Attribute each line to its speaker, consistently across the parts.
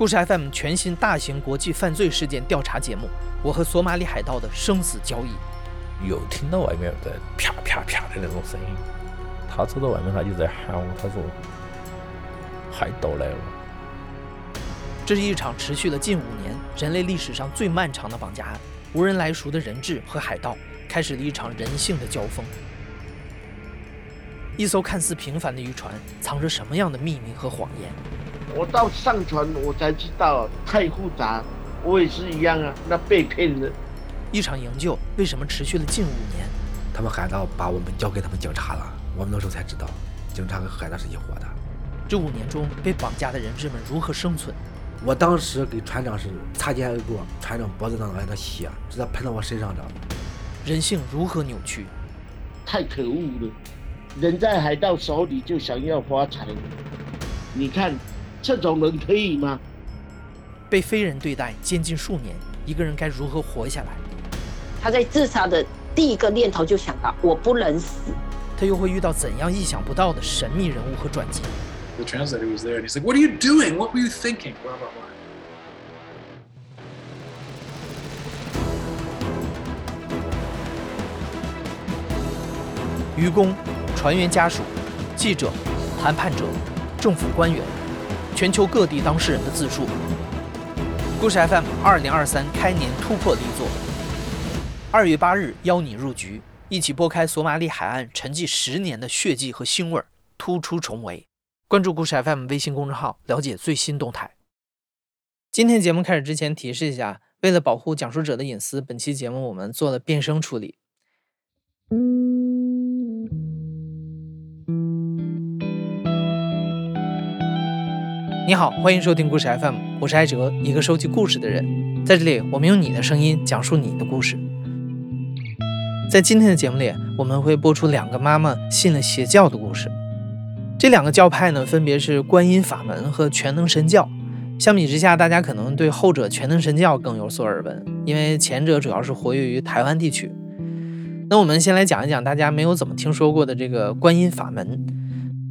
Speaker 1: 故事 FM 全新大型国际犯罪事件调查节目《我和索马里海盗的生死交易》。
Speaker 2: 又听到外面在啪啪啪的那种声音，他走到外面，他就在喊我，他说：“海盗来了。”
Speaker 1: 这是一场持续了近五年、人类历史上最漫长的绑架案。无人来赎的人质和海盗开始了一场人性的交锋。一艘看似平凡的渔船，藏着什么样的秘密和谎言？
Speaker 3: 我到上船，我才知道太复杂。我也是一样啊，那被骗了。
Speaker 1: 一场营救为什么持续了近五年？
Speaker 4: 他们海盗把我们交给他们警察了，我们那时候才知道，警察和海盗是一伙的。
Speaker 1: 这五年中，被绑架的人质们如何生存？
Speaker 4: 我当时给船长是擦肩而过，船长脖子上来的血直接喷到我身上的。
Speaker 1: 人性如何扭曲？
Speaker 3: 太可恶了！人在海盗手里就想要发财，你看。这种人可以吗？
Speaker 1: 被非人对待，监禁数年，一个人该如何活下来？
Speaker 5: 他在自杀的第一个念头就想到我不能死。
Speaker 1: 他又会遇到怎样意想不到的神秘人物和转机
Speaker 6: ？The translator was there and he's like, "What are you doing? What were you thinking?" Blah blah blah.
Speaker 1: 渔工、船员家属、记者、谈判者、政府官员。全球各地当事人的自述。故事 FM 二零二三开年突破力作。二月八日，邀你入局，一起拨开索马里海岸沉寂十年的血迹和腥味，突出重围。关注故事 FM 微信公众号，了解最新动态。今天节目开始之前，提示一下，为了保护讲述者的隐私，本期节目我们做了变声处理。你好，欢迎收听故事 FM，我是艾哲，一个收集故事的人。在这里，我们用你的声音讲述你的故事。在今天的节目里，我们会播出两个妈妈信了邪教的故事。这两个教派呢，分别是观音法门和全能神教。相比之下，大家可能对后者全能神教更有所耳闻，因为前者主要是活跃于台湾地区。那我们先来讲一讲大家没有怎么听说过的这个观音法门。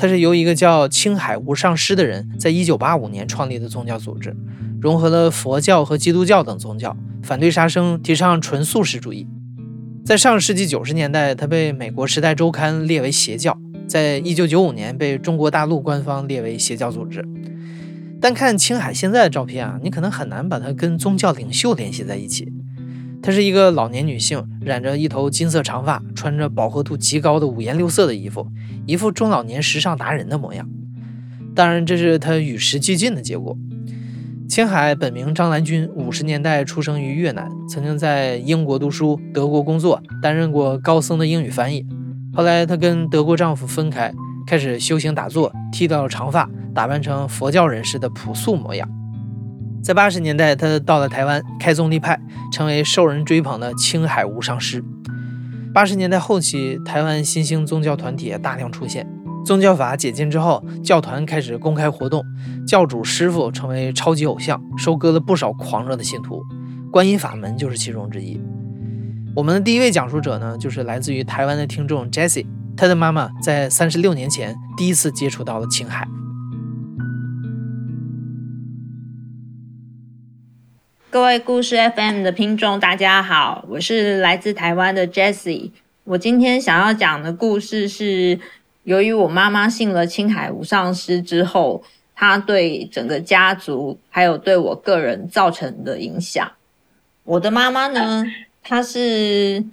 Speaker 1: 它是由一个叫青海无上师的人，在一九八五年创立的宗教组织，融合了佛教和基督教等宗教，反对杀生，提倡纯素食主义。在上世纪九十年代，它被美国《时代周刊》列为邪教，在一九九五年被中国大陆官方列为邪教组织。单看青海现在的照片啊，你可能很难把它跟宗教领袖联系在一起。她是一个老年女性，染着一头金色长发，穿着饱和度极高的五颜六色的衣服，一副中老年时尚达人的模样。当然，这是她与时俱进的结果。青海本名张兰君，五十年代出生于越南，曾经在英国读书、德国工作，担任过高僧的英语翻译。后来，她跟德国丈夫分开，开始修行打坐，剃掉了长发，打扮成佛教人士的朴素模样。在八十年代，他到了台湾开宗立派，成为受人追捧的青海无上师。八十年代后期，台湾新兴宗教团体大量出现，宗教法解禁之后，教团开始公开活动，教主师傅成为超级偶像，收割了不少狂热的信徒。观音法门就是其中之一。我们的第一位讲述者呢，就是来自于台湾的听众 Jessie，他的妈妈在三十六年前第一次接触到了青海。
Speaker 7: 各位故事 FM 的听众，大家好，我是来自台湾的 Jessie。我今天想要讲的故事是，由于我妈妈信了青海无上师之后，她对整个家族还有对我个人造成的影响。我的妈妈呢，她是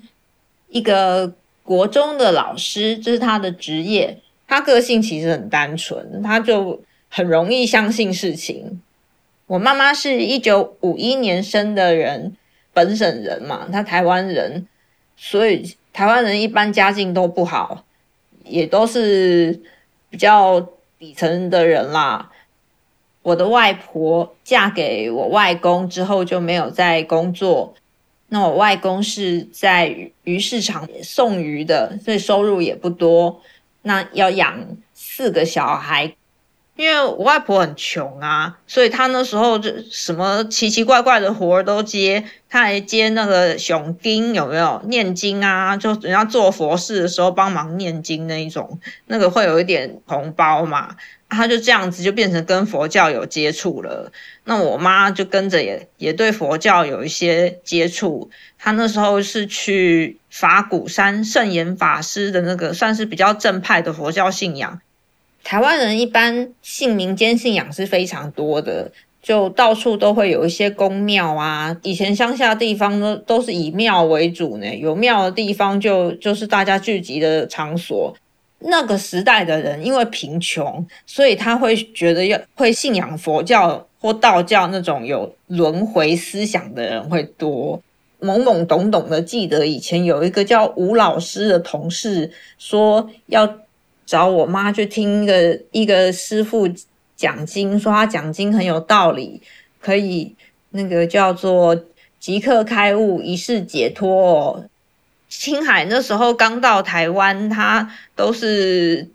Speaker 7: 一个国中的老师，这是她的职业。她个性其实很单纯，她就很容易相信事情。我妈妈是一九五一年生的人，本省人嘛，她台湾人，所以台湾人一般家境都不好，也都是比较底层的人啦。我的外婆嫁给我外公之后就没有再工作，那我外公是在鱼市场送鱼的，所以收入也不多，那要养四个小孩。因为我外婆很穷啊，所以她那时候就什么奇奇怪怪的活儿都接，她还接那个熊经有没有念经啊？就人家做佛事的时候帮忙念经那一种，那个会有一点红包嘛。她就这样子就变成跟佛教有接触了。那我妈就跟着也也对佛教有一些接触。她那时候是去法鼓山圣严法师的那个，算是比较正派的佛教信仰。台湾人一般信民间信仰是非常多的，就到处都会有一些宫庙啊。以前乡下地方呢都是以庙为主呢，有庙的地方就就是大家聚集的场所。那个时代的人因为贫穷，所以他会觉得要会信仰佛教或道教那种有轮回思想的人会多。懵懵懂懂的记得以前有一个叫吴老师的同事说要。找我妈去听一个一个师傅讲经，说他讲经很有道理，可以那个叫做即刻开悟，一世解脱。青海那时候刚到台湾，他都是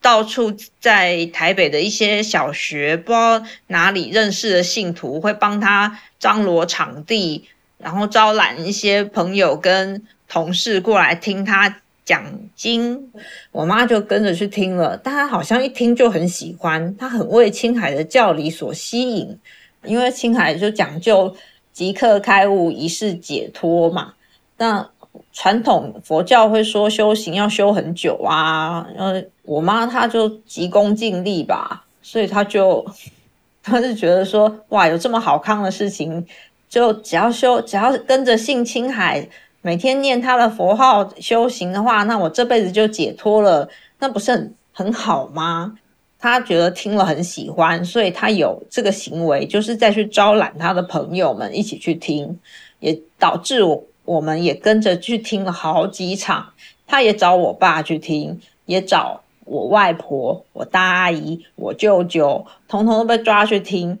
Speaker 7: 到处在台北的一些小学，不知道哪里认识的信徒，会帮他张罗场地，然后招揽一些朋友跟同事过来听他。讲经，我妈就跟着去听了，但她好像一听就很喜欢，她很为青海的教理所吸引，因为青海就讲究即刻开悟、一世解脱嘛。那传统佛教会说修行要修很久啊，呃，我妈她就急功近利吧，所以她就 她是觉得说，哇，有这么好康的事情，就只要修，只要跟着信青海。每天念他的佛号修行的话，那我这辈子就解脱了，那不是很很好吗？他觉得听了很喜欢，所以他有这个行为，就是再去招揽他的朋友们一起去听，也导致我我们也跟着去听了好几场。他也找我爸去听，也找我外婆、我大阿姨、我舅舅，统统都被抓去听。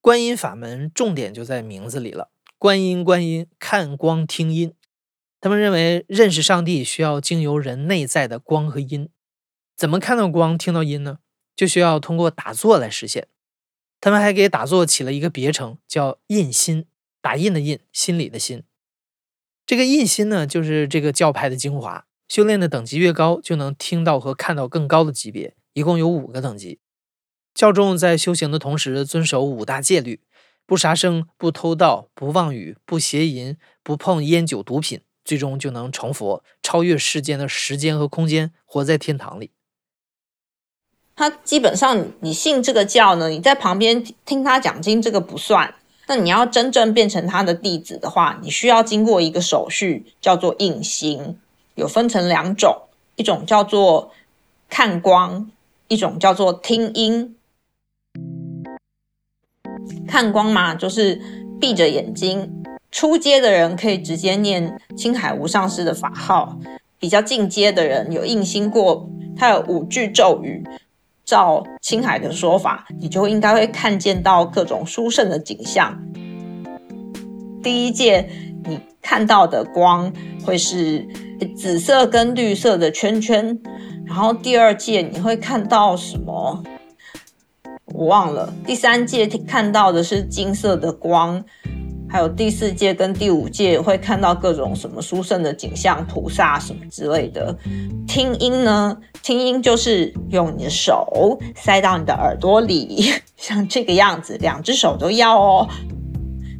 Speaker 1: 观音法门重点就在名字里了。观音，观音，看光听音。他们认为认识上帝需要经由人内在的光和音。怎么看到光、听到音呢？就需要通过打坐来实现。他们还给打坐起了一个别称，叫印心，打印的印，心里的心。这个印心呢，就是这个教派的精华。修炼的等级越高，就能听到和看到更高的级别。一共有五个等级。教众在修行的同时，遵守五大戒律。不杀生，不偷盗，不妄语，不邪淫，不碰烟酒毒品，最终就能成佛，超越世间的时间和空间，活在天堂里。
Speaker 7: 他基本上，你信这个教呢，你在旁边听他讲经，这个不算。那你要真正变成他的弟子的话，你需要经过一个手续，叫做印心，有分成两种，一种叫做看光，一种叫做听音。看光嘛，就是闭着眼睛。出阶的人可以直接念青海无上师的法号，比较进阶的人有印心过，他有五句咒语。照青海的说法，你就应该会看见到各种殊胜的景象。第一届你看到的光会是紫色跟绿色的圈圈，然后第二届你会看到什么？我忘了，第三届看到的是金色的光，还有第四届跟第五届会看到各种什么殊胜的景象、菩萨什么之类的。听音呢，听音就是用你的手塞到你的耳朵里，像这个样子，两只手都要哦。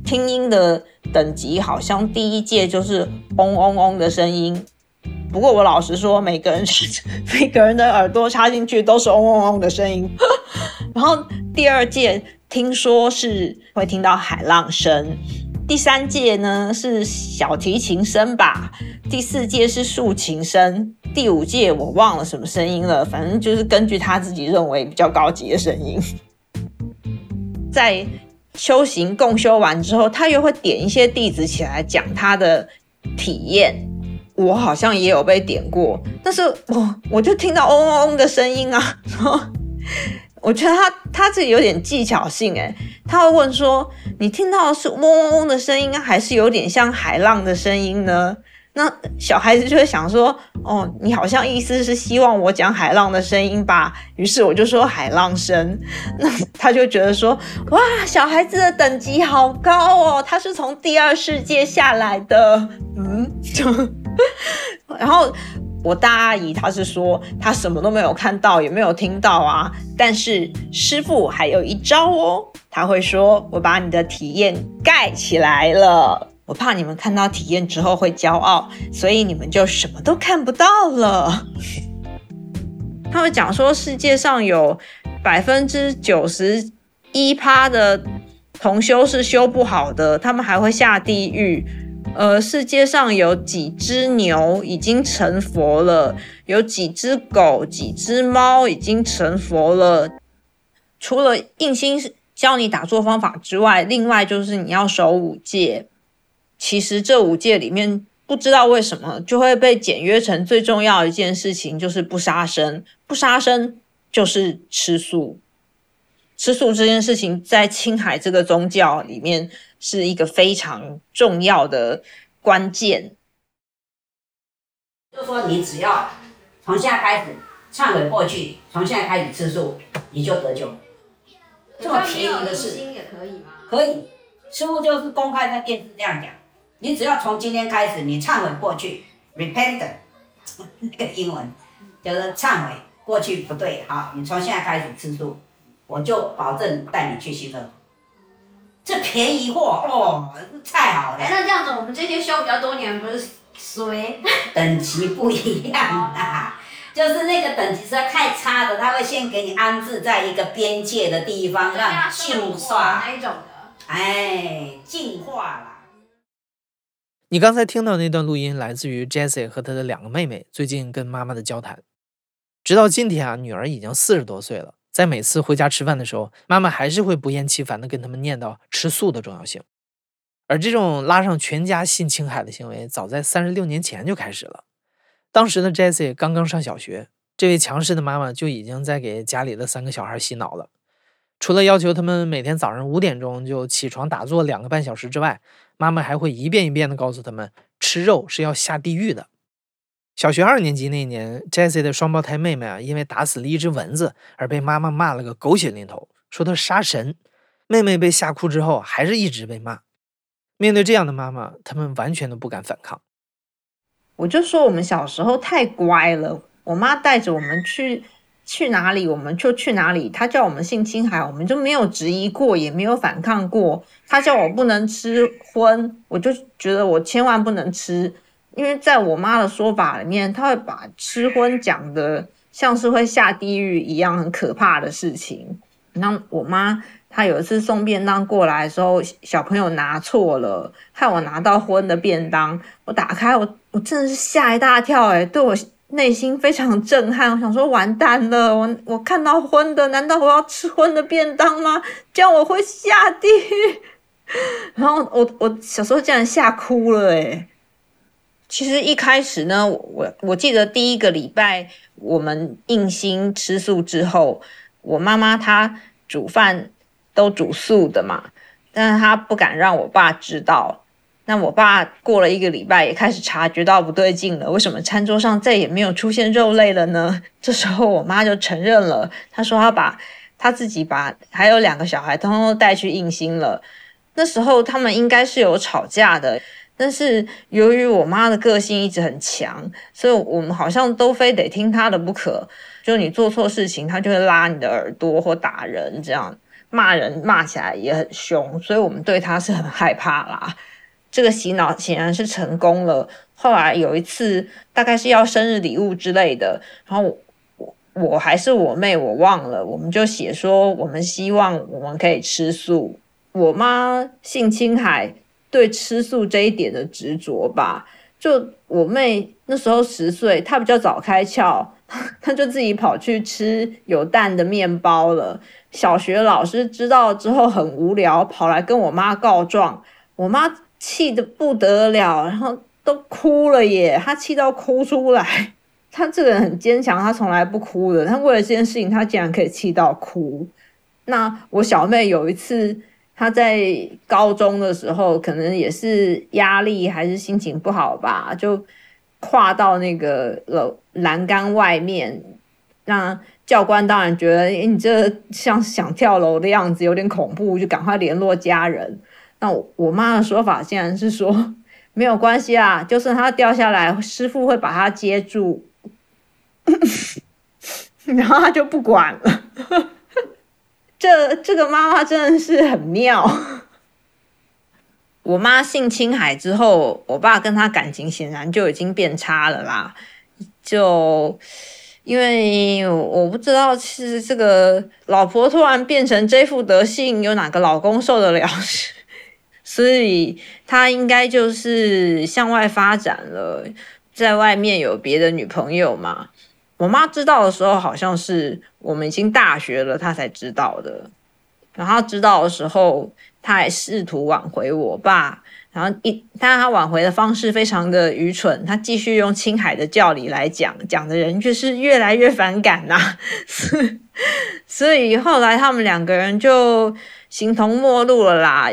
Speaker 7: 听音的等级好像第一届就是嗡嗡嗡的声音，不过我老实说，每个人 每个人的耳朵插进去都是嗡嗡嗡的声音。然后第二届听说是会听到海浪声，第三届呢是小提琴声吧，第四届是竖琴声，第五届我忘了什么声音了，反正就是根据他自己认为比较高级的声音。在修行共修完之后，他又会点一些弟子起来讲他的体验，我好像也有被点过，但是我我就听到嗡嗡嗡的声音啊，然后。我觉得他他自己有点技巧性诶，他会问说：“你听到是嗡嗡嗡的声音，还是有点像海浪的声音呢？”那小孩子就会想说，哦，你好像意思是希望我讲海浪的声音吧？于是我就说海浪声。那他就觉得说，哇，小孩子的等级好高哦，他是从第二世界下来的。嗯，就 然后我大阿姨她是说，她什么都没有看到，也没有听到啊。但是师傅还有一招哦，他会说，我把你的体验盖起来了。我怕你们看到体验之后会骄傲，所以你们就什么都看不到了。他会讲说，世界上有百分之九十一趴的同修是修不好的，他们还会下地狱。呃，世界上有几只牛已经成佛了，有几只狗、几只猫已经成佛了。除了印心教你打坐方法之外，另外就是你要守五戒。其实这五戒里面，不知道为什么就会被简约成最重要一件事情，就是不杀生。不杀生就是吃素。吃素这件事情，在青海这个宗教里面是一个非常重要的关键。
Speaker 8: 就说你只要从现在开始忏悔过去，从现在开始吃素，你就得救。这么便宜的事
Speaker 9: 也可以吗？
Speaker 8: 可以，师傅就是公开在电视这样讲。你只要从今天开始，你忏悔过去，repent，那个英文就是忏悔过去不对，好，你从现在开始吃素，我就保证带你去西乐。这便宜货哦，太好了。
Speaker 9: 那这样子，我们这些修比较多年，不是衰？
Speaker 8: 等级不一样啦，就是那个等级实在太差的，他会先给你安置在一个边界的地方，让净化
Speaker 9: 那一种的。
Speaker 8: 哎，净化啦。
Speaker 1: 你刚才听到那段录音，来自于 Jessie 和她的两个妹妹最近跟妈妈的交谈。直到今天啊，女儿已经四十多岁了，在每次回家吃饭的时候，妈妈还是会不厌其烦地跟他们念叨吃素的重要性。而这种拉上全家信青海的行为，早在三十六年前就开始了。当时的 Jessie 刚刚上小学，这位强势的妈妈就已经在给家里的三个小孩洗脑了。除了要求他们每天早上五点钟就起床打坐两个半小时之外，妈妈还会一遍一遍地告诉他们，吃肉是要下地狱的。小学二年级那年，Jesse 的双胞胎妹妹啊，因为打死了一只蚊子而被妈妈骂了个狗血淋头，说她杀神。妹妹被吓哭之后，还是一直被骂。面对这样的妈妈，他们完全都不敢反抗。
Speaker 7: 我就说我们小时候太乖了，我妈带着我们去。去哪里我们就去哪里。她叫我们信青海，我们就没有质疑过，也没有反抗过。她叫我不能吃荤，我就觉得我千万不能吃，因为在我妈的说法里面，他会把吃荤讲的像是会下地狱一样很可怕的事情。那我妈她有一次送便当过来的时候，小朋友拿错了，害我拿到荤的便当，我打开我我真的是吓一大跳，诶对我。内心非常震撼，我想说完蛋了，我我看到荤的，难道我要吃荤的便当吗？这样我会下地狱。然后我我小时候竟然吓哭了诶其实一开始呢，我我记得第一个礼拜我们硬心吃素之后，我妈妈她煮饭都煮素的嘛，但是她不敢让我爸知道。那我爸过了一个礼拜，也开始察觉到不对劲了。为什么餐桌上再也没有出现肉类了呢？这时候我妈就承认了，她说她把她自己把还有两个小孩通通都带去硬心了。那时候他们应该是有吵架的，但是由于我妈的个性一直很强，所以我们好像都非得听她的不可。就你做错事情，她就会拉你的耳朵或打人，这样骂人骂起来也很凶，所以我们对她是很害怕啦。这个洗脑显然是成功了。后来有一次，大概是要生日礼物之类的，然后我还是我妹，我忘了，我们就写说我们希望我们可以吃素。我妈姓青海，对吃素这一点的执着吧。就我妹那时候十岁，她比较早开窍，她就自己跑去吃有蛋的面包了。小学老师知道之后很无聊，跑来跟我妈告状，我妈。气得不得了，然后都哭了耶！她气到哭出来。她这个人很坚强，她从来不哭的。她为了这件事情，她竟然可以气到哭。那我小妹有一次他在高中的时候，可能也是压力还是心情不好吧，就跨到那个楼栏杆外面，让教官当然觉得，诶你这像想跳楼的样子，有点恐怖，就赶快联络家人。那我妈的说法竟然是说，没有关系啊，就算他掉下来，师傅会把他接住，然后他就不管了。这这个妈妈真的是很妙。我妈姓青海之后，我爸跟她感情显然就已经变差了啦。就因为我不知道是这个老婆突然变成这副德性，有哪个老公受得了？所以他应该就是向外发展了，在外面有别的女朋友嘛。我妈知道的时候，好像是我们已经大学了，她才知道的。然后知道的时候，她还试图挽回我爸。然后一，但她挽回的方式非常的愚蠢，她继续用青海的教理来讲，讲的人却是越来越反感呐、所以后来他们两个人就形同陌路了啦。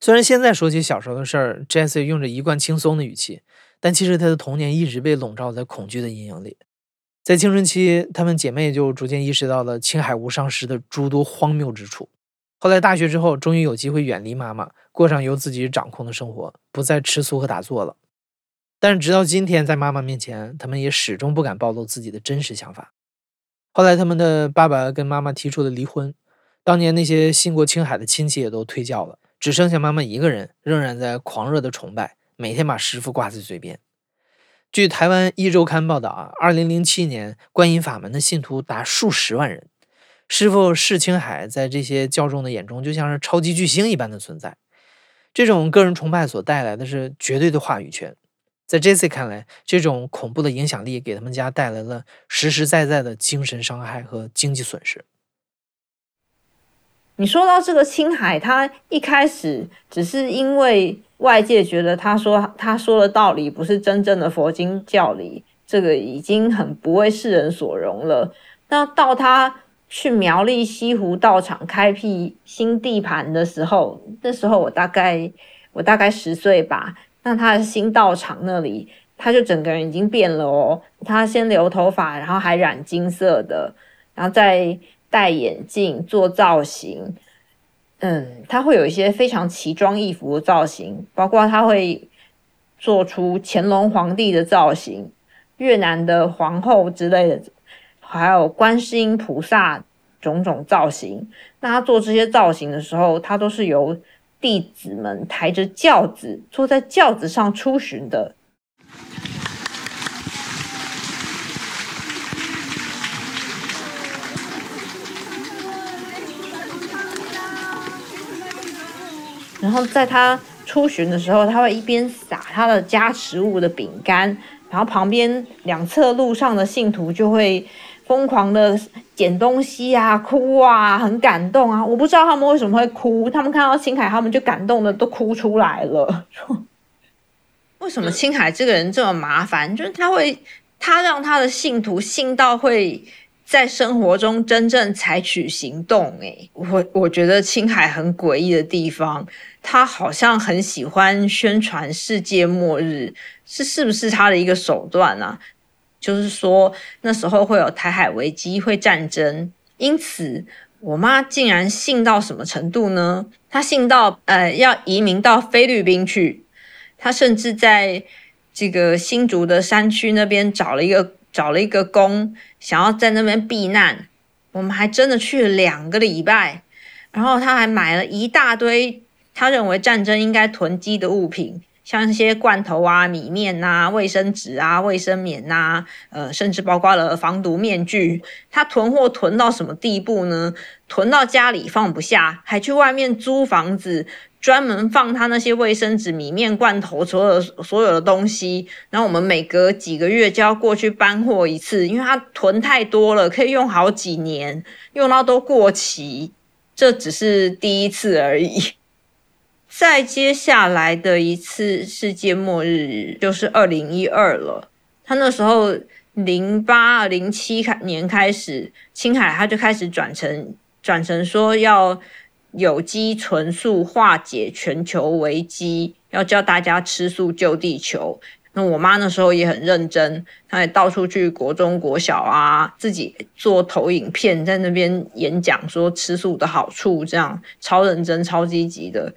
Speaker 1: 虽然现在说起小时候的事儿，Jesse 用着一贯轻松的语气，但其实她的童年一直被笼罩在恐惧的阴影里。在青春期，她们姐妹就逐渐意识到了青海无上师的诸多荒谬之处。后来大学之后，终于有机会远离妈妈，过上由自己掌控的生活，不再吃素和打坐了。但是直到今天，在妈妈面前，他们也始终不敢暴露自己的真实想法。后来，他们的爸爸跟妈妈提出了离婚。当年那些信过青海的亲戚也都退教了，只剩下妈妈一个人，仍然在狂热的崇拜，每天把师傅挂在嘴边。据台湾一周刊报道啊，二零零七年观音法门的信徒达数十万人。师傅释青海在这些教众的眼中，就像是超级巨星一般的存在。这种个人崇拜所带来的是绝对的话语权。在 Jesse 看来，这种恐怖的影响力给他们家带来了实实在在的精神伤害和经济损失。
Speaker 7: 你说到这个青海，他一开始只是因为外界觉得他说他说的道理不是真正的佛经教理，这个已经很不为世人所容了。那到他去苗栗西湖道场开辟新地盘的时候，那时候我大概我大概十岁吧。那他的新道场那里，他就整个人已经变了哦。他先留头发，然后还染金色的，然后再戴眼镜做造型。嗯，他会有一些非常奇装异服的造型，包括他会做出乾隆皇帝的造型、越南的皇后之类的。还有观世音菩萨种种造型，那他做这些造型的时候，他都是由弟子们抬着轿子，坐在轿子上出巡的。然后在他出巡的时候，他会一边撒他的加持物的饼干，然后旁边两侧路上的信徒就会疯狂的捡东西啊、哭啊、很感动啊。我不知道他们为什么会哭，他们看到青海，他们就感动的都哭出来了。为什么青海这个人这么麻烦？就是他会，他让他的信徒信到会在生活中真正采取行动。诶，我我觉得青海很诡异的地方，他好像很喜欢宣传世界末日，是是不是他的一个手段啊？就是说那时候会有台海危机，会战争，因此我妈竟然信到什么程度呢？她信到呃要移民到菲律宾去，她甚至在这个新竹的山区那边找了一个找了一个宫，想要在那边避难。我们还真的去了两个礼拜，然后他还买了一大堆他认为战争应该囤积的物品。像一些罐头啊、米面呐、卫生纸啊、卫生棉呐，呃，甚至包括了防毒面具。他囤货囤到什么地步呢？囤到家里放不下，还去外面租房子，专门放他那些卫生纸、米面、罐头，所有所有的东西。然后我们每隔几个月就要过去搬货一次，因为他囤太多了，可以用好几年，用到都过期。这只是第一次而已。再接下来的一次世界末日就是二零一二了。他那时候零八零七年开始，青海他就开始转成转成说要有机纯素化解全球危机，要教大家吃素救地球。那我妈那时候也很认真，她也到处去国中、国小啊，自己做投影片，在那边演讲说吃素的好处，这样超认真、超积极的。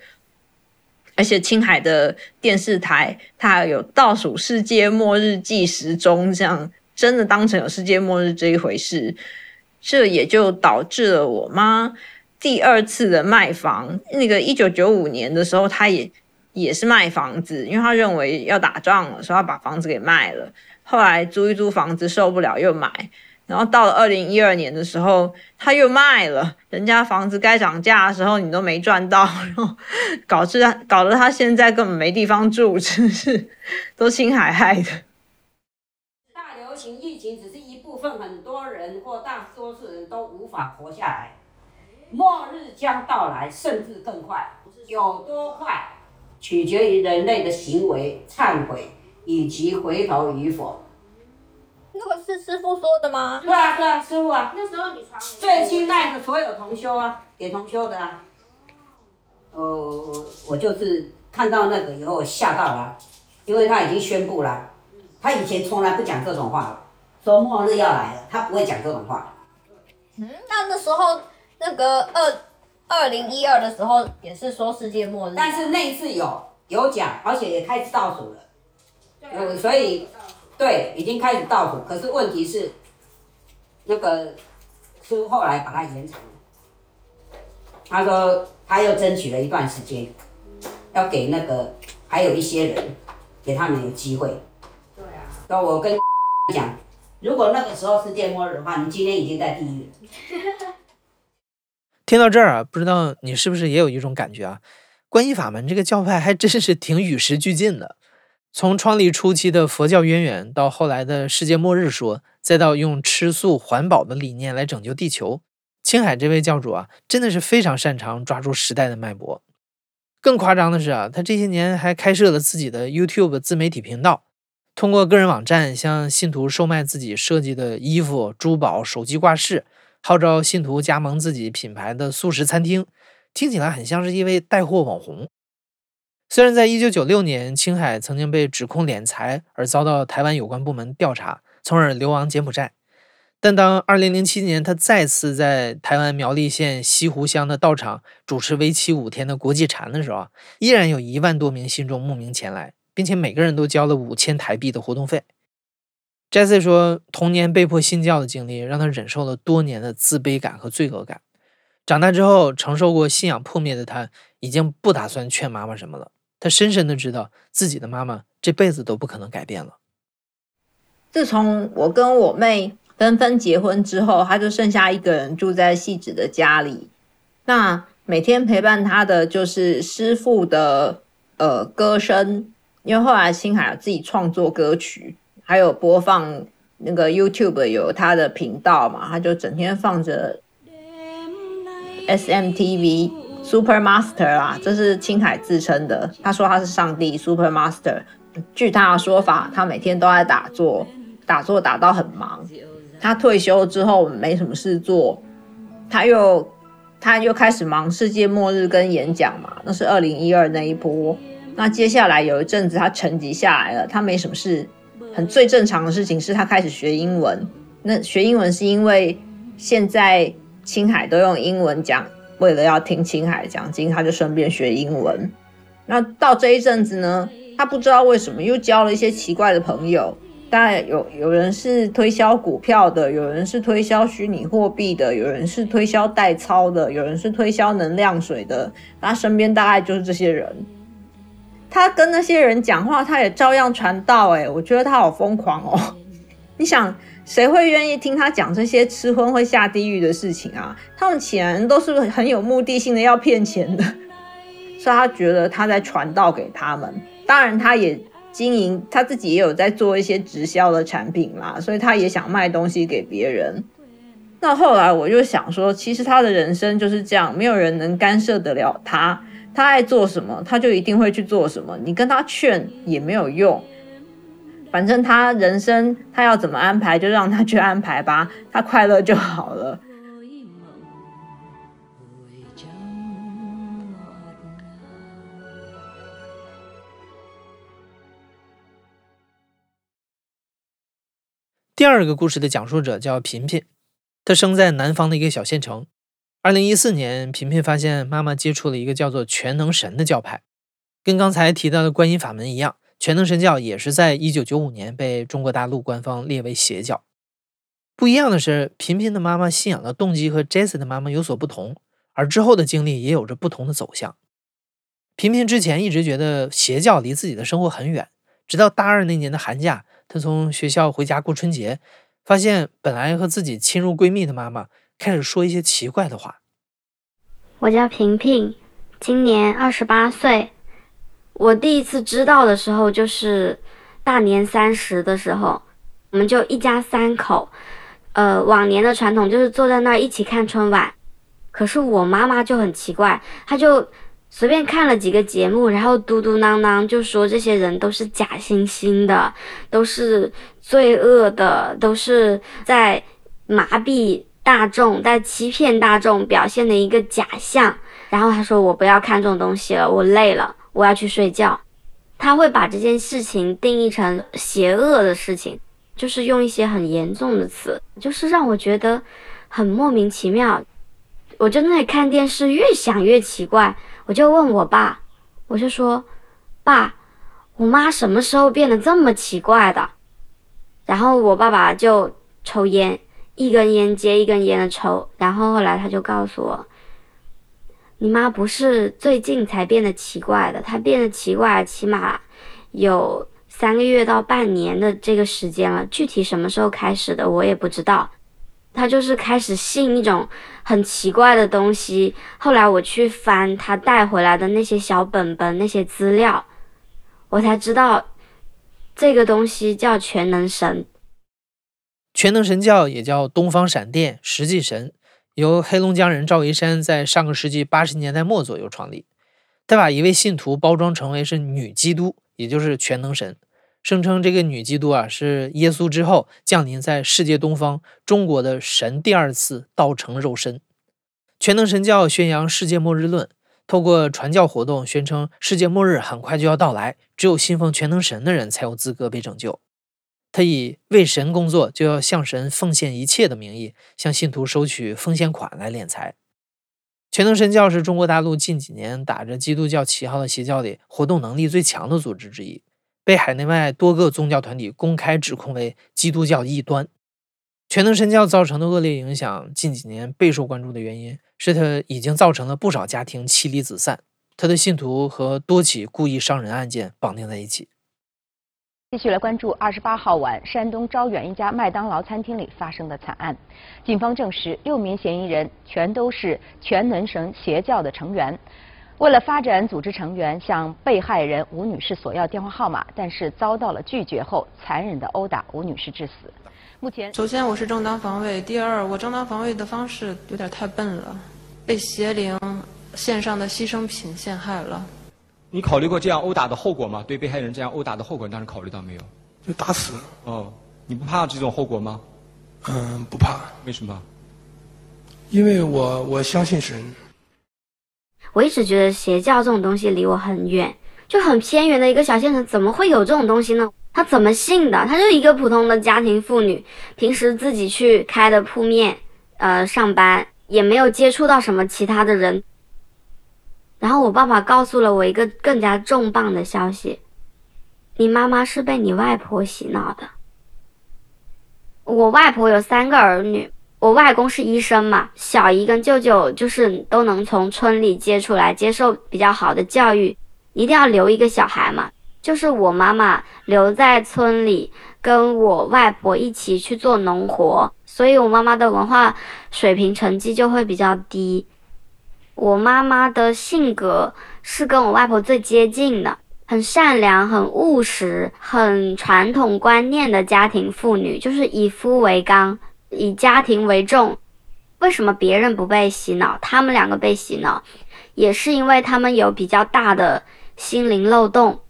Speaker 7: 而且青海的电视台，它还有倒数世界末日计时钟，这样真的当成有世界末日这一回事。这也就导致了我妈第二次的卖房。那个一九九五年的时候，他也也是卖房子，因为他认为要打仗了，所以他把房子给卖了。后来租一租房子受不了又买，然后到了二零一二年的时候，他又卖了。人家房子该涨价的时候，你都没赚到，然后搞致她搞得他现在根本没地方住，真是都青海害的。
Speaker 8: 大流行疫情只是一部分，很多人或大多数人都无法活下来。末日将到来，甚至更快，有多快，取决于人类的行为、忏悔以及回头与否。
Speaker 9: 那个是师傅说的吗？
Speaker 8: 对啊，对啊，师傅啊，
Speaker 9: 那时候你传
Speaker 8: 最亲爱的所有同修啊，给同修的啊。呃，我我就是看到那个以后我吓到了，因为他已经宣布了，他以前从来不讲这种话，说末日要来了，他不会讲这种话。
Speaker 9: 嗯，那那时候那个二二零一二的时候也是说世界末日，
Speaker 8: 但是那一次有有讲，而且也开始倒数了，嗯，所以对已经开始倒数，可是问题是那个是后来把它延长了，他说他又争取了一段时间，要给那个还有一些人给他们有机会。对啊，那我跟讲，如果那个时候世界末日的话，你今天已经在地狱了。
Speaker 1: 听到这儿啊，不知道你是不是也有一种感觉啊？观音法门这个教派还真是挺与时俱进的。从创立初期的佛教渊源，到后来的世界末日说，再到用吃素环保的理念来拯救地球，青海这位教主啊，真的是非常擅长抓住时代的脉搏。更夸张的是啊，他这些年还开设了自己的 YouTube 自媒体频道，通过个人网站向信徒售卖自己设计的衣服、珠宝、手机挂饰。号召信徒加盟自己品牌的素食餐厅，听起来很像是一位带货网红。虽然在1996年青海曾经被指控敛财而遭到台湾有关部门调查，从而流亡柬埔寨，但当2007年他再次在台湾苗栗县西湖乡的道场主持为期五天的国际禅的时候，依然有一万多名信众慕名前来，并且每个人都交了五千台币的活动费。Jesse 说，童年被迫信教的经历让他忍受了多年的自卑感和罪恶感。长大之后，承受过信仰破灭的他，已经不打算劝妈妈什么了。他深深的知道，自己的妈妈这辈子都不可能改变了。
Speaker 7: 自从我跟我妹纷纷结婚之后，他就剩下一个人住在细子的家里。那每天陪伴他的就是师傅的呃歌声，因为后来青海自己创作歌曲。还有播放那个 YouTube 有他的频道嘛，他就整天放着 SMTV Super Master 啦，这是青海自称的。他说他是上帝 Super Master。据他的说法，他每天都在打坐，打坐打到很忙。他退休之后没什么事做，他又他又开始忙世界末日跟演讲嘛，那是二零一二那一波。那接下来有一阵子他沉寂下来了，他没什么事。最正常的事情是他开始学英文。那学英文是因为现在青海都用英文讲，为了要听青海讲经，他就顺便学英文。那到这一阵子呢，他不知道为什么又交了一些奇怪的朋友。当然有有人是推销股票的，有人是推销虚拟货币的，有人是推销代操的，有人是推销能量水的。他身边大概就是这些人。他跟那些人讲话，他也照样传道。哎，我觉得他好疯狂哦！你想，谁会愿意听他讲这些吃荤会下地狱的事情啊？他们显然都是很有目的性的要骗钱的，所以他觉得他在传道给他们。当然，他也经营他自己也有在做一些直销的产品啦，所以他也想卖东西给别人。那后来我就想说，其实他的人生就是这样，没有人能干涉得了他，他爱做什么他就一定会去做什么，你跟他劝也没有用，反正他人生他要怎么安排就让他去安排吧，他快乐就好了。
Speaker 1: 第二个故事的讲述者叫平平。他生在南方的一个小县城。二零一四年，频频发现妈妈接触了一个叫做全能神的教派，跟刚才提到的观音法门一样，全能神教也是在一九九五年被中国大陆官方列为邪教。不一样的是，频频的妈妈信仰的动机和 Jesse 的妈妈有所不同，而之后的经历也有着不同的走向。频频之前一直觉得邪教离自己的生活很远，直到大二那年的寒假。她从学校回家过春节，发现本来和自己亲如闺蜜的妈妈开始说一些奇怪的话。
Speaker 10: 我叫萍萍，今年二十八岁。我第一次知道的时候就是大年三十的时候，我们就一家三口，呃，往年的传统就是坐在那儿一起看春晚。可是我妈妈就很奇怪，她就。随便看了几个节目，然后嘟嘟囔囔就说这些人都是假惺惺的，都是罪恶的，都是在麻痹大众，在欺骗大众，表现的一个假象。然后他说：“我不要看这种东西了，我累了，我要去睡觉。”他会把这件事情定义成邪恶的事情，就是用一些很严重的词，就是让我觉得很莫名其妙。我在那里看电视，越想越奇怪。我就问我爸，我就说，爸，我妈什么时候变得这么奇怪的？然后我爸爸就抽烟，一根烟接一根烟的抽。然后后来他就告诉我，你妈不是最近才变得奇怪的，她变得奇怪起码有三个月到半年的这个时间了，具体什么时候开始的我也不知道。他就是开始信一种很奇怪的东西。后来我去翻他带回来的那些小本本、那些资料，我才知道这个东西叫全能神。
Speaker 1: 全能神教也叫东方闪电、实际神，由黑龙江人赵维山在上个世纪八十年代末左右创立。他把一位信徒包装成为是女基督，也就是全能神。声称这个女基督啊是耶稣之后降临在世界东方中国的神第二次道成肉身。全能神教宣扬世界末日论，透过传教活动宣称世界末日很快就要到来，只有信奉全能神的人才有资格被拯救。他以为神工作就要向神奉献一切的名义，向信徒收取奉献款来敛财。全能神教是中国大陆近几年打着基督教旗号的邪教里活动能力最强的组织之一。被海内外多个宗教团体公开指控为基督教异端，全能神教造成的恶劣影响，近几年备受关注的原因是它已经造成了不少家庭妻离子散，他的信徒和多起故意伤人案件绑定在一起。
Speaker 11: 继续来关注二十八号晚山东招远一家麦当劳餐厅里发生的惨案，警方证实六名嫌疑人全都是全能神邪教的成员。为了发展组织成员向被害人吴女士索要电话号码，但是遭到了拒绝后，残忍的殴打吴女士致死。目前，
Speaker 12: 首先我是正当防卫，第二我正当防卫的方式有点太笨了，被邪灵献上的牺牲品陷害了。
Speaker 13: 你考虑过这样殴打的后果吗？对被害人这样殴打的后果，你当时考虑到没有？
Speaker 14: 就打死。
Speaker 13: 哦，你不怕这种后果吗？
Speaker 14: 嗯，不怕。
Speaker 13: 为什么？
Speaker 14: 因为我我相信神。
Speaker 10: 我一直觉得邪教这种东西离我很远，就很偏远的一个小县城，怎么会有这种东西呢？他怎么信的？他就一个普通的家庭妇女，平时自己去开的铺面，呃，上班也没有接触到什么其他的人。然后我爸爸告诉了我一个更加重磅的消息：你妈妈是被你外婆洗脑的。我外婆有三个儿女。我外公是医生嘛，小姨跟舅舅就是都能从村里接出来，接受比较好的教育，一定要留一个小孩嘛。就是我妈妈留在村里，跟我外婆一起去做农活，所以我妈妈的文化水平成绩就会比较低。我妈妈的性格是跟我外婆最接近的，很善良、很务实、很传统观念的家庭妇女，就是以夫为纲。以家庭为重，为什么别人不被洗脑，他们两个被洗脑，也是因为他们有比较大的心灵漏洞。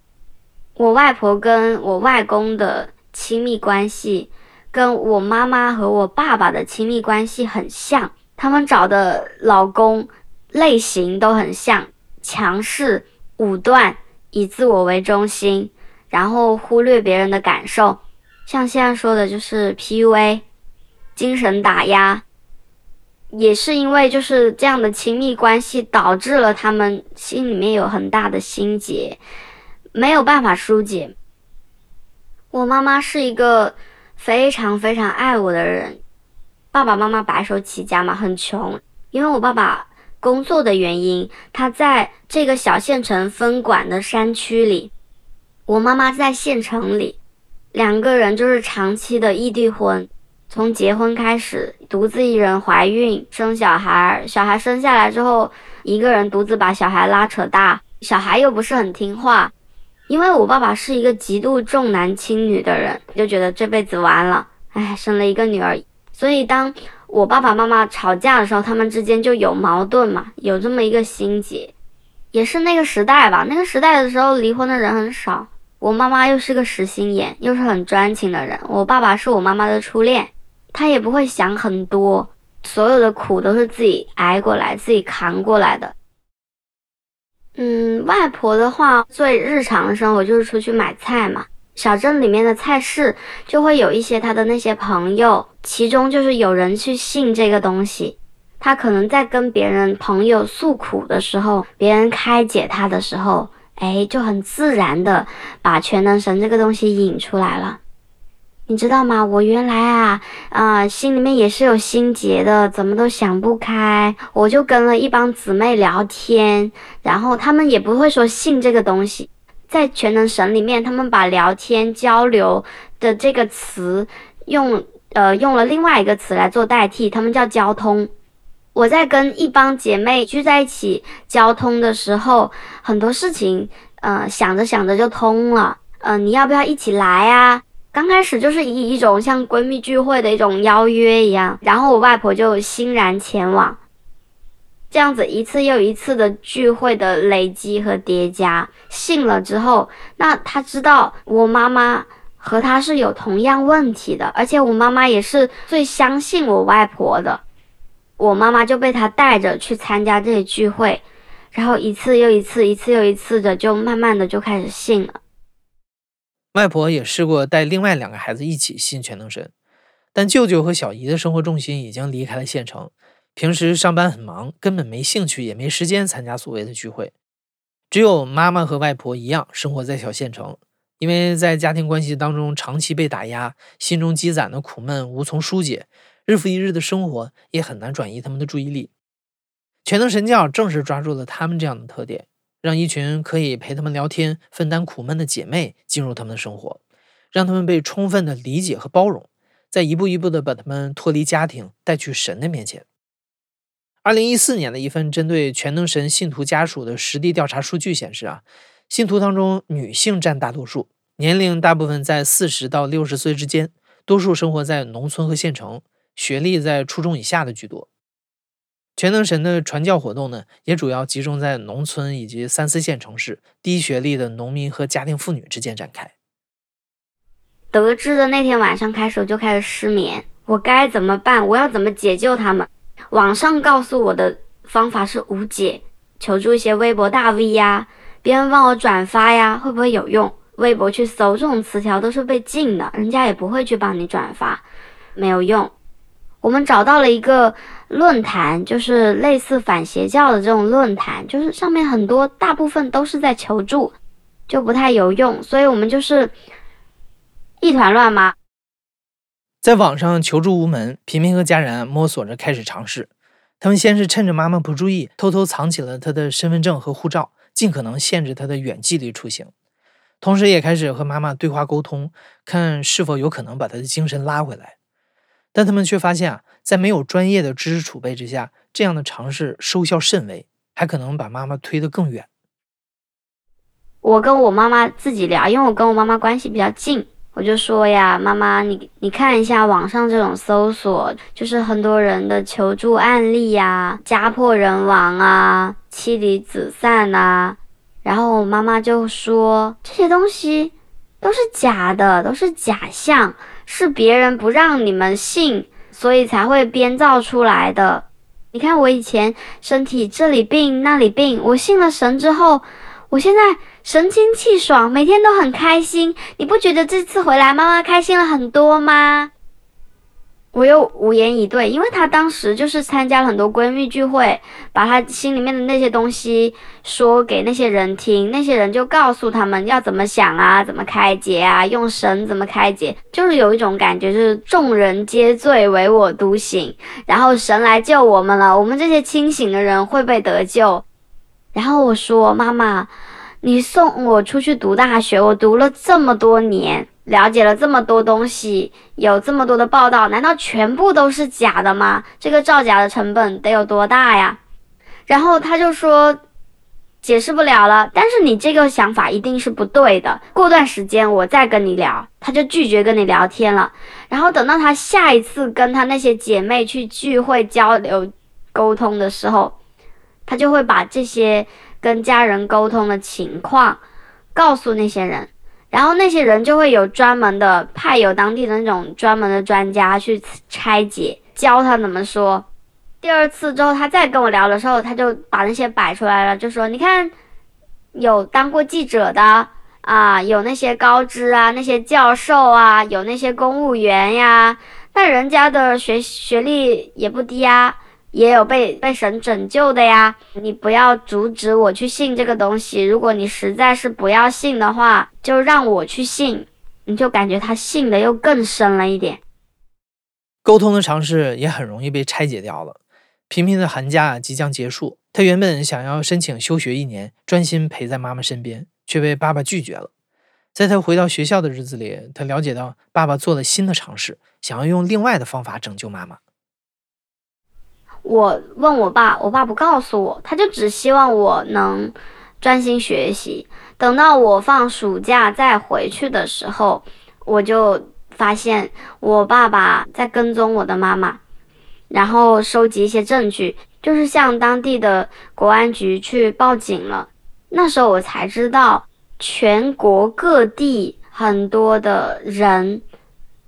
Speaker 10: 我外婆跟我外公的亲密关系，跟我妈妈和我爸爸的亲密关系很像，他们找的老公类型都很像，强势、武断、以自我为中心，然后忽略别人的感受。像现在说的就是 PUA，精神打压，也是因为就是这样的亲密关系导致了他们心里面有很大的心结，没有办法疏解。我妈妈是一个非常非常爱我的人，爸爸妈妈白手起家嘛，很穷，因为我爸爸工作的原因，他在这个小县城分管的山区里，我妈妈在县城里，两个人就是长期的异地婚，从结婚开始，独自一人怀孕生小孩，小孩生下来之后，一个人独自把小孩拉扯大，小孩又不是很听话。因为我爸爸是一个极度重男轻女的人，就觉得这辈子完了，哎，生了一个女儿，所以当我爸爸妈妈吵架的时候，他们之间就有矛盾嘛，有这么一个心结，也是那个时代吧，那个时代的时候离婚的人很少，我妈妈又是个实心眼，又是很专情的人，我爸爸是我妈妈的初恋，他也不会想很多，所有的苦都是自己挨过来，自己扛过来的。嗯，外婆的话，最日常的生活就是出去买菜嘛。小镇里面的菜市就会有一些他的那些朋友，其中就是有人去信这个东西。他可能在跟别人朋友诉苦的时候，别人开解他的时候，哎，就很自然的把全能神这个东西引出来了。你知道吗？我原来啊，啊，心里面也是有心结的，怎么都想不开。我就跟了一帮姊妹聊天，然后他们也不会说信这个东西。在全能神里面，他们把聊天交流的这个词用呃用了另外一个词来做代替，他们叫交通。我在跟一帮姐妹聚在一起交通的时候，很多事情呃想着想着就通了。嗯，你要不要一起来啊？刚开始就是以一种像闺蜜聚会的一种邀约一样，然后我外婆就欣然前往，这样子一次又一次的聚会的累积和叠加，信了之后，那她知道我妈妈和她是有同样问题的，而且我妈妈也是最相信我外婆的，我妈妈就被她带着去参加这些聚会，然后一次又一次，一次又一次的就慢慢的就开始信了。
Speaker 1: 外婆也试过带另外两个孩子一起信全能神，但舅舅和小姨的生活重心已经离开了县城，平时上班很忙，根本没兴趣也没时间参加所谓的聚会。只有妈妈和外婆一样生活在小县城，因为在家庭关系当中长期被打压，心中积攒的苦闷无从疏解，日复一日的生活也很难转移他们的注意力。全能神教正是抓住了他们这样的特点。让一群可以陪他们聊天、分担苦闷的姐妹进入他们的生活，让他们被充分的理解和包容，再一步一步的把他们脱离家庭，带去神的面前。二零一四年的一份针对全能神信徒家属的实地调查数据显示啊，信徒当中女性占大多数，年龄大部分在四十到六十岁之间，多数生活在农村和县城，学历在初中以下的居多。全能神的传教活动呢，也主要集中在农村以及三四线城市低学历的农民和家庭妇女之间展开。
Speaker 10: 得知的那天晚上开始，我就开始失眠。我该怎么办？我要怎么解救他们？网上告诉我的方法是无解，求助一些微博大 V 呀，别人帮我转发呀，会不会有用？微博去搜这种词条都是被禁的，人家也不会去帮你转发，没有用。我们找到了一个论坛，就是类似反邪教的这种论坛，就是上面很多大部分都是在求助，就不太有用，所以我们就是一团乱麻。
Speaker 1: 在网上求助无门，平平和家人摸索着开始尝试。他们先是趁着妈妈不注意，偷偷藏起了她的身份证和护照，尽可能限制她的远距离出行，同时也开始和妈妈对话沟通，看是否有可能把她的精神拉回来。但他们却发现啊，在没有专业的知识储备之下，这样的尝试收效甚微，还可能把妈妈推得更远。
Speaker 10: 我跟我妈妈自己聊，因为我跟我妈妈关系比较近，我就说呀，妈妈，你你看一下网上这种搜索，就是很多人的求助案例呀，家破人亡啊，妻离子散啊，然后我妈妈就说这些东西都是假的，都是假象。是别人不让你们信，所以才会编造出来的。你看我以前身体这里病那里病，我信了神之后，我现在神清气爽，每天都很开心。你不觉得这次回来妈妈开心了很多吗？我又无言以对，因为她当时就是参加了很多闺蜜聚会，把她心里面的那些东西说给那些人听，那些人就告诉他们要怎么想啊，怎么开解啊，用神怎么开解，就是有一种感觉，就是众人皆醉，唯我独醒，然后神来救我们了，我们这些清醒的人会被得救。然后我说：“妈妈，你送我出去读大学，我读了这么多年。”了解了这么多东西，有这么多的报道，难道全部都是假的吗？这个造假的成本得有多大呀？然后他就说解释不了了，但是你这个想法一定是不对的。过段时间我再跟你聊，他就拒绝跟你聊天了。然后等到他下一次跟他那些姐妹去聚会交流沟通的时候，他就会把这些跟家人沟通的情况告诉那些人。然后那些人就会有专门的派有当地的那种专门的专家去拆解，教他怎么说。第二次之后，他再跟我聊的时候，他就把那些摆出来了，就说：“你看，有当过记者的啊，有那些高知啊，那些教授啊，有那些公务员呀，那人家的学学历也不低啊。”也有被被神拯救的呀！你不要阻止我去信这个东西。如果你实在是不要信的话，就让我去信。你就感觉他信的又更深了一点。
Speaker 1: 沟通的尝试也很容易被拆解掉了。平平的寒假即将结束，他原本想要申请休学一年，专心陪在妈妈身边，却被爸爸拒绝了。在他回到学校的日子里，他了解到爸爸做了新的尝试，想要用另外的方法拯救妈妈。
Speaker 10: 我问我爸，我爸不告诉我，他就只希望我能专心学习。等到我放暑假再回去的时候，我就发现我爸爸在跟踪我的妈妈，然后收集一些证据，就是向当地的国安局去报警了。那时候我才知道，全国各地很多的人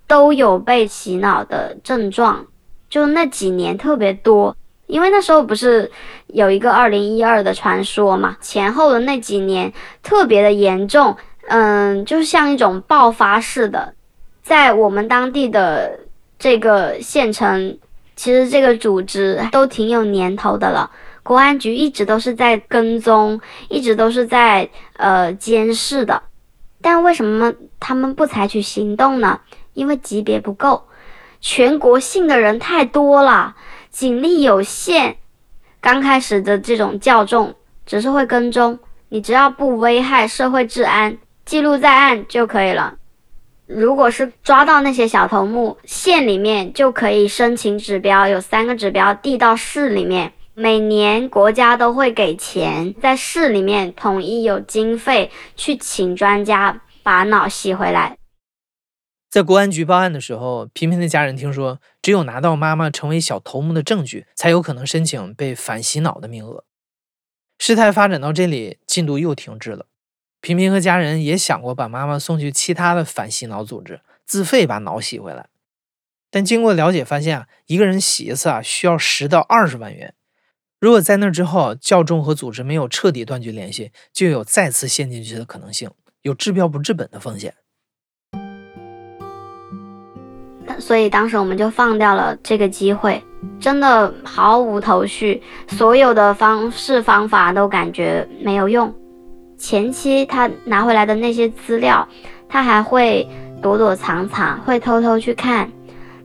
Speaker 10: 都有被洗脑的症状。就那几年特别多，因为那时候不是有一个二零一二的传说嘛，前后的那几年特别的严重，嗯，就是像一种爆发式的，在我们当地的这个县城，其实这个组织都挺有年头的了，国安局一直都是在跟踪，一直都是在呃监视的，但为什么他们不采取行动呢？因为级别不够。全国性的人太多了，警力有限。刚开始的这种较重，只是会跟踪，你只要不危害社会治安，记录在案就可以了。如果是抓到那些小头目，县里面就可以申请指标，有三个指标递到市里面，每年国家都会给钱，在市里面统一有经费去请专家把脑洗回来。
Speaker 1: 在国安局报案的时候，平平的家人听说，只有拿到妈妈成为小头目的证据，才有可能申请被反洗脑的名额。事态发展到这里，进度又停滞了。平平和家人也想过把妈妈送去其他的反洗脑组织，自费把脑洗回来。但经过了解发现啊，一个人洗一次啊，需要十到二十万元。如果在那之后教众和组织没有彻底断绝联系，就有再次陷进去的可能性，有治标不治本的风险。
Speaker 10: 所以当时我们就放掉了这个机会，真的毫无头绪，所有的方式方法都感觉没有用。前期他拿回来的那些资料，他还会躲躲藏藏，会偷偷去看，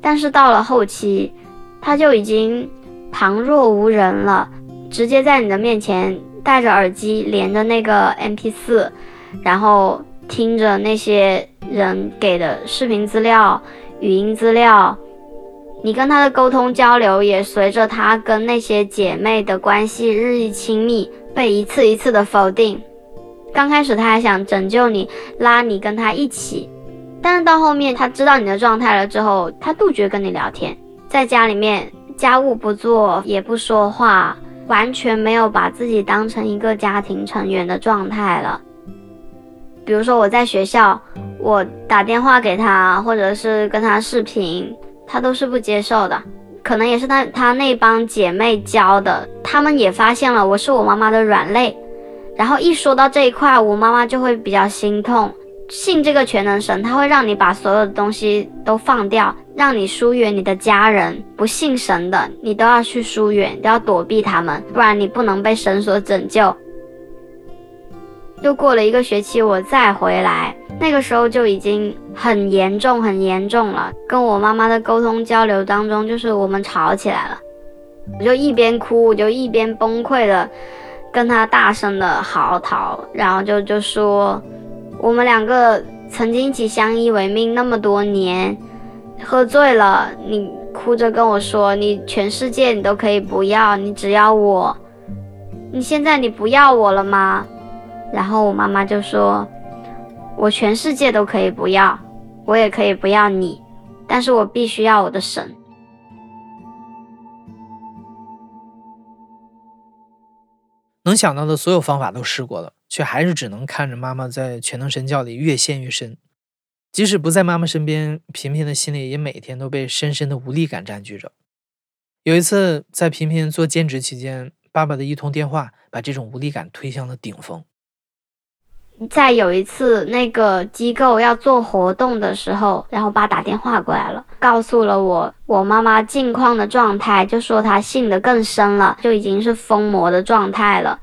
Speaker 10: 但是到了后期，他就已经旁若无人了，直接在你的面前戴着耳机，连着那个 MP4，然后听着那些人给的视频资料。语音资料，你跟他的沟通交流也随着他跟那些姐妹的关系日益亲密，被一次一次的否定。刚开始他还想拯救你，拉你跟他一起，但是到后面他知道你的状态了之后，他杜绝跟你聊天，在家里面家务不做也不说话，完全没有把自己当成一个家庭成员的状态了。比如说我在学校，我打电话给他，或者是跟他视频，他都是不接受的。可能也是他他那帮姐妹教的，他们也发现了我是我妈妈的软肋，然后一说到这一块，我妈妈就会比较心痛。信这个全能神，他会让你把所有的东西都放掉，让你疏远你的家人。不信神的，你都要去疏远，都要躲避他们，不然你不能被神所拯救。又过了一个学期，我再回来，那个时候就已经很严重，很严重了。跟我妈妈的沟通交流当中，就是我们吵起来了，我就一边哭，我就一边崩溃的跟她大声的嚎啕，然后就就说。我们两个曾经一起相依为命那么多年，喝醉了，你哭着跟我说，你全世界你都可以不要，你只要我。你现在你不要我了吗？然后我妈妈就说，我全世界都可以不要，我也可以不要你，但是我必须要我的神。
Speaker 1: 能想到的所有方法都试过了。却还是只能看着妈妈在全能神教里越陷越深，即使不在妈妈身边，频频的心里也每天都被深深的无力感占据着。有一次在频频做兼职期间，爸爸的一通电话把这种无力感推向了顶峰。
Speaker 10: 在有一次那个机构要做活动的时候，然后我爸打电话过来了，告诉了我我妈妈近况的状态，就说她信得更深了，就已经是疯魔的状态了。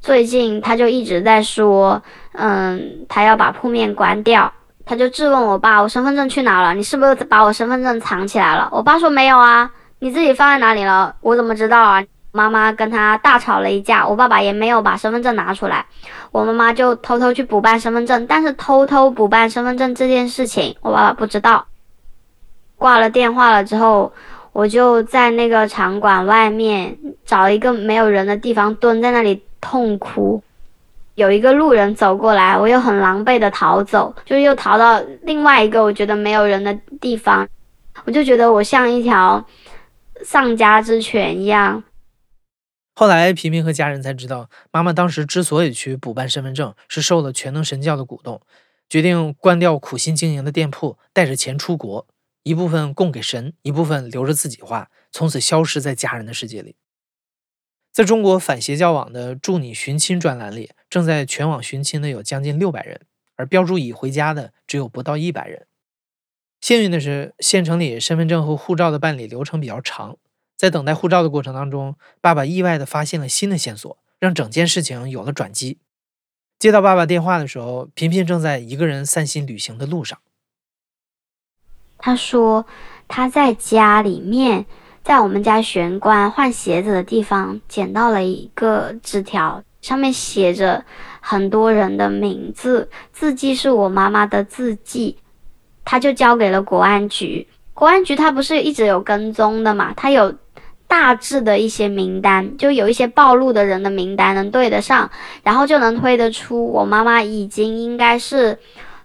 Speaker 10: 最近他就一直在说，嗯，他要把铺面关掉。他就质问我爸：“我身份证去哪了？你是不是把我身份证藏起来了？”我爸说：“没有啊，你自己放在哪里了？我怎么知道啊？”妈妈跟他大吵了一架，我爸爸也没有把身份证拿出来。我妈妈就偷偷去补办身份证，但是偷偷补办身份证这件事情，我爸爸不知道。挂了电话了之后，我就在那个场馆外面找一个没有人的地方蹲在那里。痛哭，有一个路人走过来，我又很狼狈的逃走，就又逃到另外一个我觉得没有人的地方，我就觉得我像一条丧家之犬一样。
Speaker 1: 后来平平和家人才知道，妈妈当时之所以去补办身份证，是受了全能神教的鼓动，决定关掉苦心经营的店铺，带着钱出国，一部分供给神，一部分留着自己花，从此消失在家人的世界里。在中国反邪教网的“祝你寻亲”专栏里，正在全网寻亲的有将近六百人，而标注已回家的只有不到一百人。幸运的是，县城里身份证和护照的办理流程比较长，在等待护照的过程当中，爸爸意外的发现了新的线索，让整件事情有了转机。接到爸爸电话的时候，频频正在一个人散心旅行的路上。
Speaker 10: 他说他在家里面。在我们家玄关换鞋子的地方捡到了一个纸条，上面写着很多人的名字，字迹是我妈妈的字迹，他就交给了国安局。国安局他不是一直有跟踪的嘛，他有大致的一些名单，就有一些暴露的人的名单能对得上，然后就能推得出我妈妈已经应该是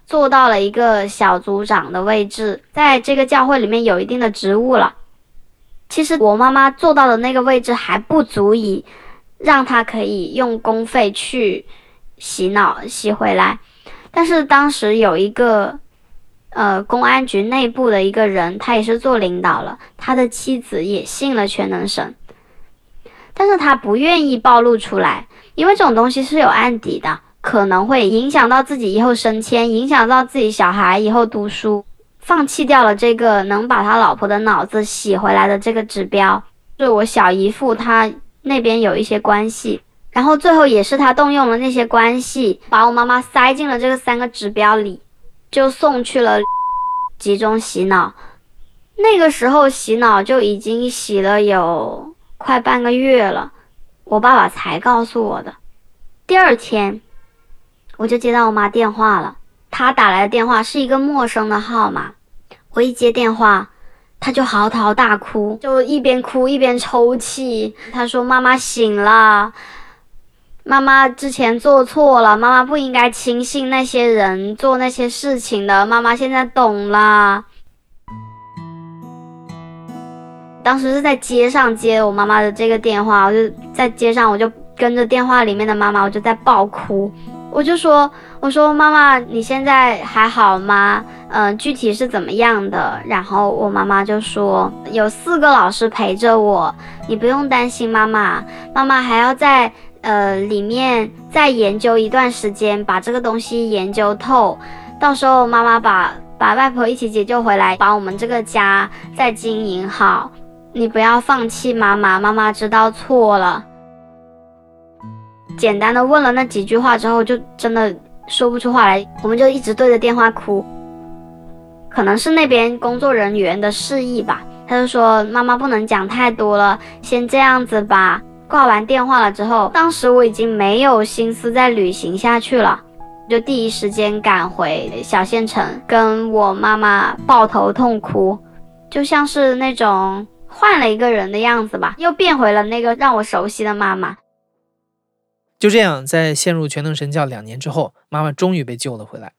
Speaker 10: 做到了一个小组长的位置，在这个教会里面有一定的职务了。其实我妈妈做到的那个位置还不足以让她可以用公费去洗脑洗回来，但是当时有一个呃公安局内部的一个人，他也是做领导了，他的妻子也信了全能神，但是他不愿意暴露出来，因为这种东西是有案底的，可能会影响到自己以后升迁，影响到自己小孩以后读书。放弃掉了这个能把他老婆的脑子洗回来的这个指标，是我小姨父他那边有一些关系，然后最后也是他动用了那些关系，把我妈妈塞进了这个三个指标里，就送去了集中洗脑。那个时候洗脑就已经洗了有快半个月了，我爸爸才告诉我的。第二天我就接到我妈电话了。她打来的电话是一个陌生的号码，我一接电话，他就嚎啕大哭，就一边哭一边抽泣。他说：“妈妈醒了，妈妈之前做错了，妈妈不应该轻信那些人做那些事情的，妈妈现在懂了。”当时是在街上接我妈妈的这个电话，我就在街上，我就跟着电话里面的妈妈，我就在爆哭。我就说，我说妈妈，你现在还好吗？嗯，具体是怎么样的？然后我妈妈就说，有四个老师陪着我，你不用担心妈妈。妈妈还要在呃，里面再研究一段时间，把这个东西研究透，到时候妈妈把把外婆一起解救回来，把我们这个家再经营好。你不要放弃妈妈，妈妈知道错了。简单的问了那几句话之后，就真的说不出话来，我们就一直对着电话哭。可能是那边工作人员的示意吧，他就说妈妈不能讲太多了，先这样子吧。挂完电话了之后，当时我已经没有心思再旅行下去了，就第一时间赶回小县城，跟我妈妈抱头痛哭，就像是那种换了一个人的样子吧，又变回了那个让我熟悉的妈妈。
Speaker 1: 就这样，在陷入全能神教两年之后，妈妈终于被救了回来。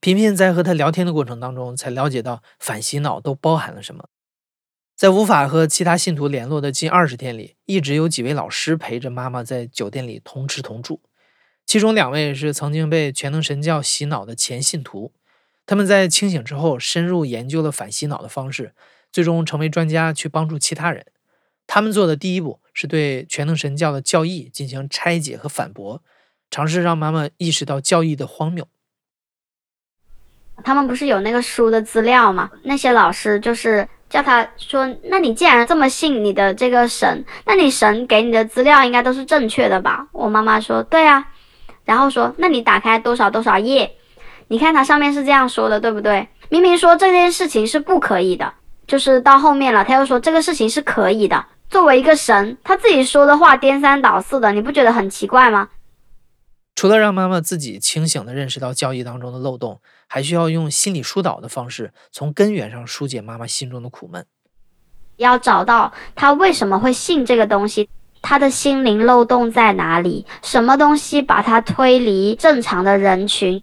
Speaker 1: 平平在和他聊天的过程当中，才了解到反洗脑都包含了什么。在无法和其他信徒联络的近二十天里，一直有几位老师陪着妈妈在酒店里同吃同住。其中两位是曾经被全能神教洗脑的前信徒，他们在清醒之后深入研究了反洗脑的方式，最终成为专家去帮助其他人。他们做的第一步是对全能神教的教义进行拆解和反驳，尝试让妈妈意识到教义的荒谬。
Speaker 10: 他们不是有那个书的资料吗？那些老师就是。叫他说：“那你既然这么信你的这个神，那你神给你的资料应该都是正确的吧？”我妈妈说：“对啊。”然后说：“那你打开多少多少页，你看它上面是这样说的，对不对？明明说这件事情是不可以的，就是到后面了，他又说这个事情是可以的。作为一个神，他自己说的话颠三倒四的，你不觉得很奇怪吗？”
Speaker 1: 除了让妈妈自己清醒地认识到教义当中的漏洞，还需要用心理疏导的方式，从根源上疏解妈妈心中的苦闷。
Speaker 10: 要找到他为什么会信这个东西，他的心灵漏洞在哪里？什么东西把他推离正常的人群？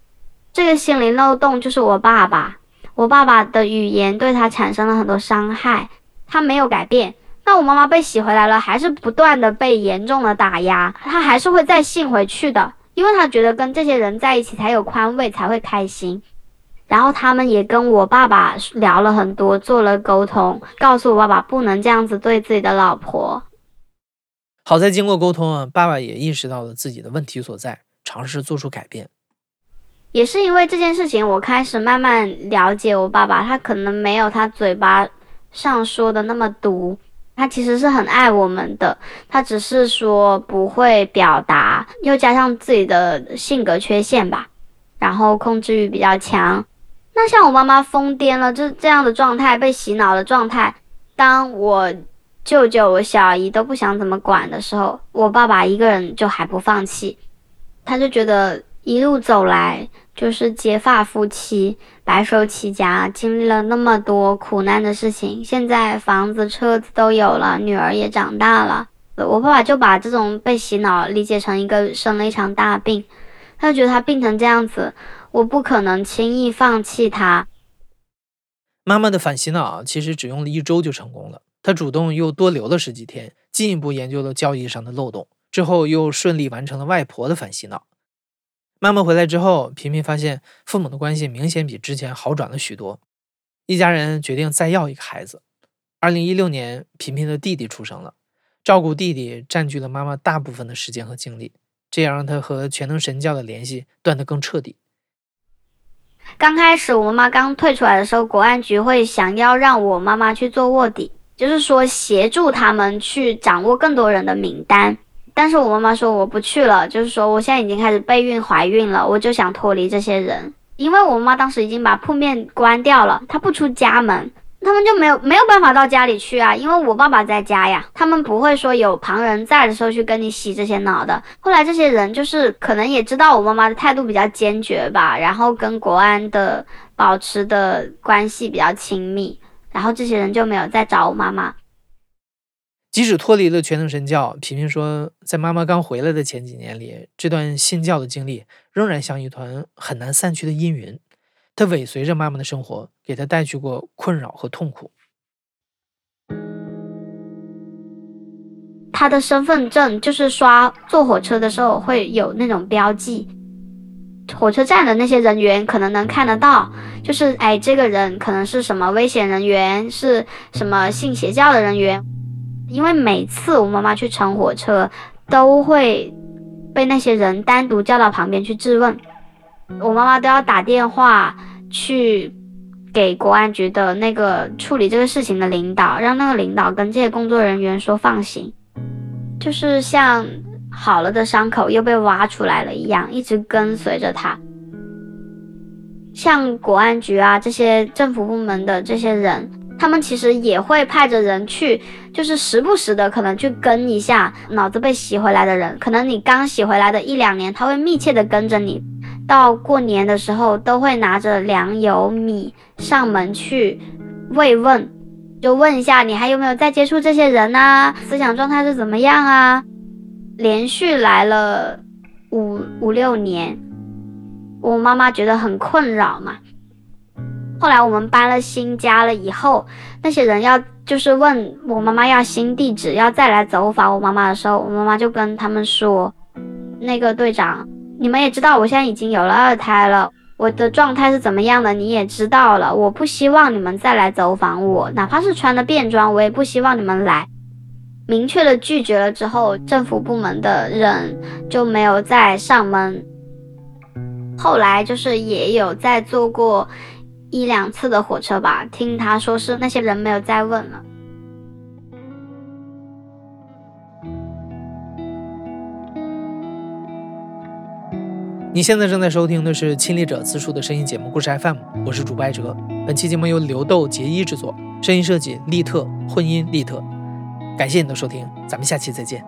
Speaker 10: 这个心灵漏洞就是我爸爸。我爸爸的语言对他产生了很多伤害，他没有改变。那我妈妈被洗回来了，还是不断的被严重的打压，他还是会再信回去的。因为他觉得跟这些人在一起才有宽慰，才会开心。然后他们也跟我爸爸聊了很多，做了沟通，告诉我爸爸不能这样子对自己的老婆。
Speaker 1: 好在经过沟通啊，爸爸也意识到了自己的问题所在，尝试做出改变。
Speaker 10: 也是因为这件事情，我开始慢慢了解我爸爸，他可能没有他嘴巴上说的那么毒。他其实是很爱我们的，他只是说不会表达，又加上自己的性格缺陷吧，然后控制欲比较强。那像我妈妈疯癫了，就这样的状态，被洗脑的状态。当我舅舅、我小姨都不想怎么管的时候，我爸爸一个人就还不放弃，他就觉得一路走来。就是结发夫妻，白手起家，经历了那么多苦难的事情，现在房子、车子都有了，女儿也长大了。我爸爸就把这种被洗脑理解成一个生了一场大病，他就觉得他病成这样子，我不可能轻易放弃他。
Speaker 1: 妈妈的反洗脑其实只用了一周就成功了，她主动又多留了十几天，进一步研究了教义上的漏洞，之后又顺利完成了外婆的反洗脑。妈妈回来之后，频频发现父母的关系明显比之前好转了许多。一家人决定再要一个孩子。二零一六年，频频的弟弟出生了，照顾弟弟占据了妈妈大部分的时间和精力，这样让他和全能神教的联系断得更彻底。
Speaker 10: 刚开始，我妈妈刚退出来的时候，国安局会想要让我妈妈去做卧底，就是说协助他们去掌握更多人的名单。但是我妈妈说我不去了，就是说我现在已经开始备孕怀孕了，我就想脱离这些人。因为我妈当时已经把铺面关掉了，她不出家门，他们就没有没有办法到家里去啊。因为我爸爸在家呀，他们不会说有旁人在的时候去跟你洗这些脑的。后来这些人就是可能也知道我妈妈的态度比较坚决吧，然后跟国安的保持的关系比较亲密，然后这些人就没有再找我妈妈。
Speaker 1: 即使脱离了全能神教，平平说，在妈妈刚回来的前几年里，这段信教的经历仍然像一团很难散去的阴云，它尾随着妈妈的生活，给她带去过困扰和痛苦。
Speaker 10: 他的身份证就是刷坐火车的时候会有那种标记，火车站的那些人员可能能看得到，就是哎，这个人可能是什么危险人员，是什么信邪教的人员。因为每次我妈妈去乘火车，都会被那些人单独叫到旁边去质问。我妈妈都要打电话去给国安局的那个处理这个事情的领导，让那个领导跟这些工作人员说放行，就是像好了的伤口又被挖出来了一样，一直跟随着他。像国安局啊这些政府部门的这些人，他们其实也会派着人去，就是时不时的可能去跟一下脑子被洗回来的人，可能你刚洗回来的一两年，他会密切的跟着你。到过年的时候，都会拿着粮油米上门去慰问，就问一下你还有没有再接触这些人啊，思想状态是怎么样啊？连续来了五五六年，我妈妈觉得很困扰嘛。后来我们搬了新家了以后，那些人要就是问我妈妈要新地址，要再来走访我妈妈的时候，我妈妈就跟他们说，那个队长。你们也知道，我现在已经有了二胎了，我的状态是怎么样的，你也知道了。我不希望你们再来走访我，哪怕是穿的便装，我也不希望你们来。明确的拒绝了之后，政府部门的人就没有再上门。后来就是也有再坐过一两次的火车吧，听他说是那些人没有再问了。
Speaker 1: 你现在正在收听的是亲历者自述的声音节目《故事 FM》，我是主播艾哲。本期节目由刘豆杰一制作，声音设计利特，混音利特。感谢你的收听，咱们下期再见。